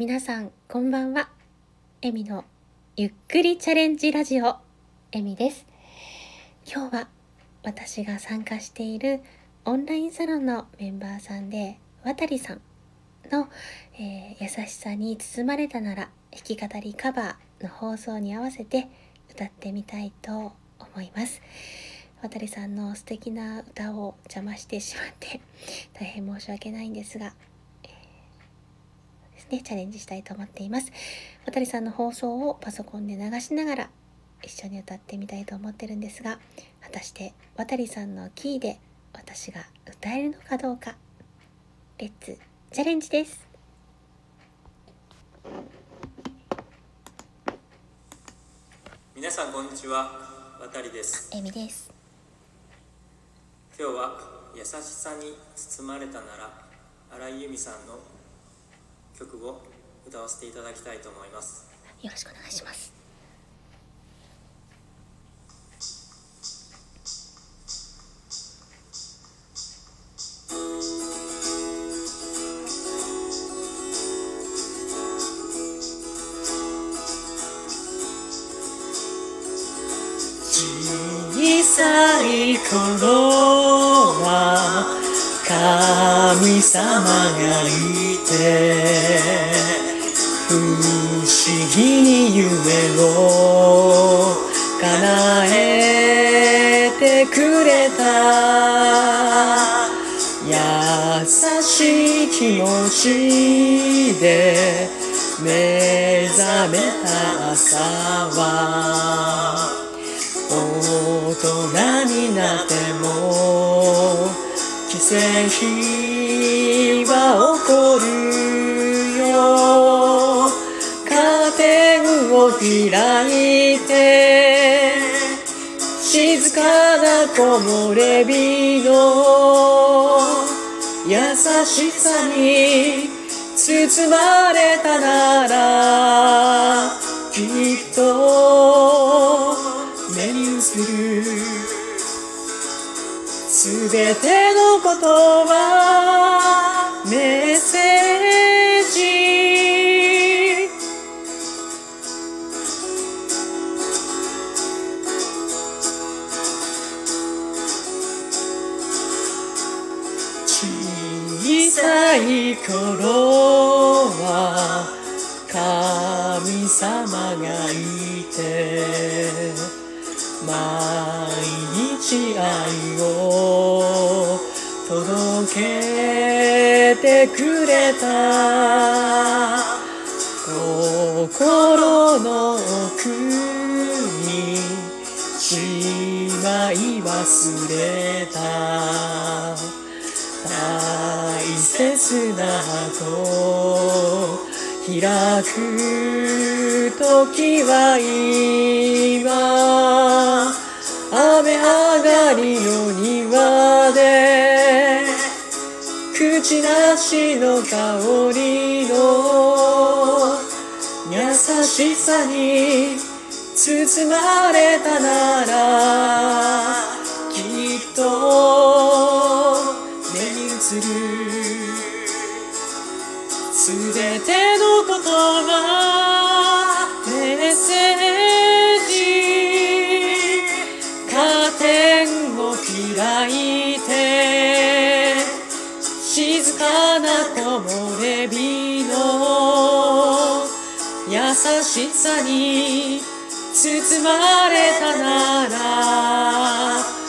皆さんこんばんは。エミのゆっくりチャレンジラジオエミです。今日は私が参加しているオンラインサロンのメンバーさんで渡りさんの、えー、優しさに包まれたなら弾き語りカバーの放送に合わせて歌ってみたいと思います。渡さんの素敵な歌を邪魔してしまって大変申し訳ないんですが、ですね、チャレンジしたいと思っています。渡りさんの放送をパソコンで流しながら一緒に歌ってみたいと思ってるんですが果たして渡りさんのキーで私が歌えるのかどうか。レッツチャレンジです。皆さんこんにちは。渡りです。エミです。今日は優しさに包まれたなら新井由美さんの曲を歌わせていただきたいと思います。よろしくお願いします。小さい頃は神様がいて不思議に夢を叶えてくれた。優しい気持ちで目覚めた朝は大人になっても奇跡起こるよカーテンを開いて静かな木漏れ日の優しさに包まれたならきっと目に映るすべてのことはさい頃は神様がいて毎日愛を届けてくれた。心の奥にしまい忘れた。大切なと開く時は今雨上がりの庭で口なしの香りの優しさに包まれたならすべてのことがメッセージカーテンを開いて静かな木漏れ日の優しさに包まれたなら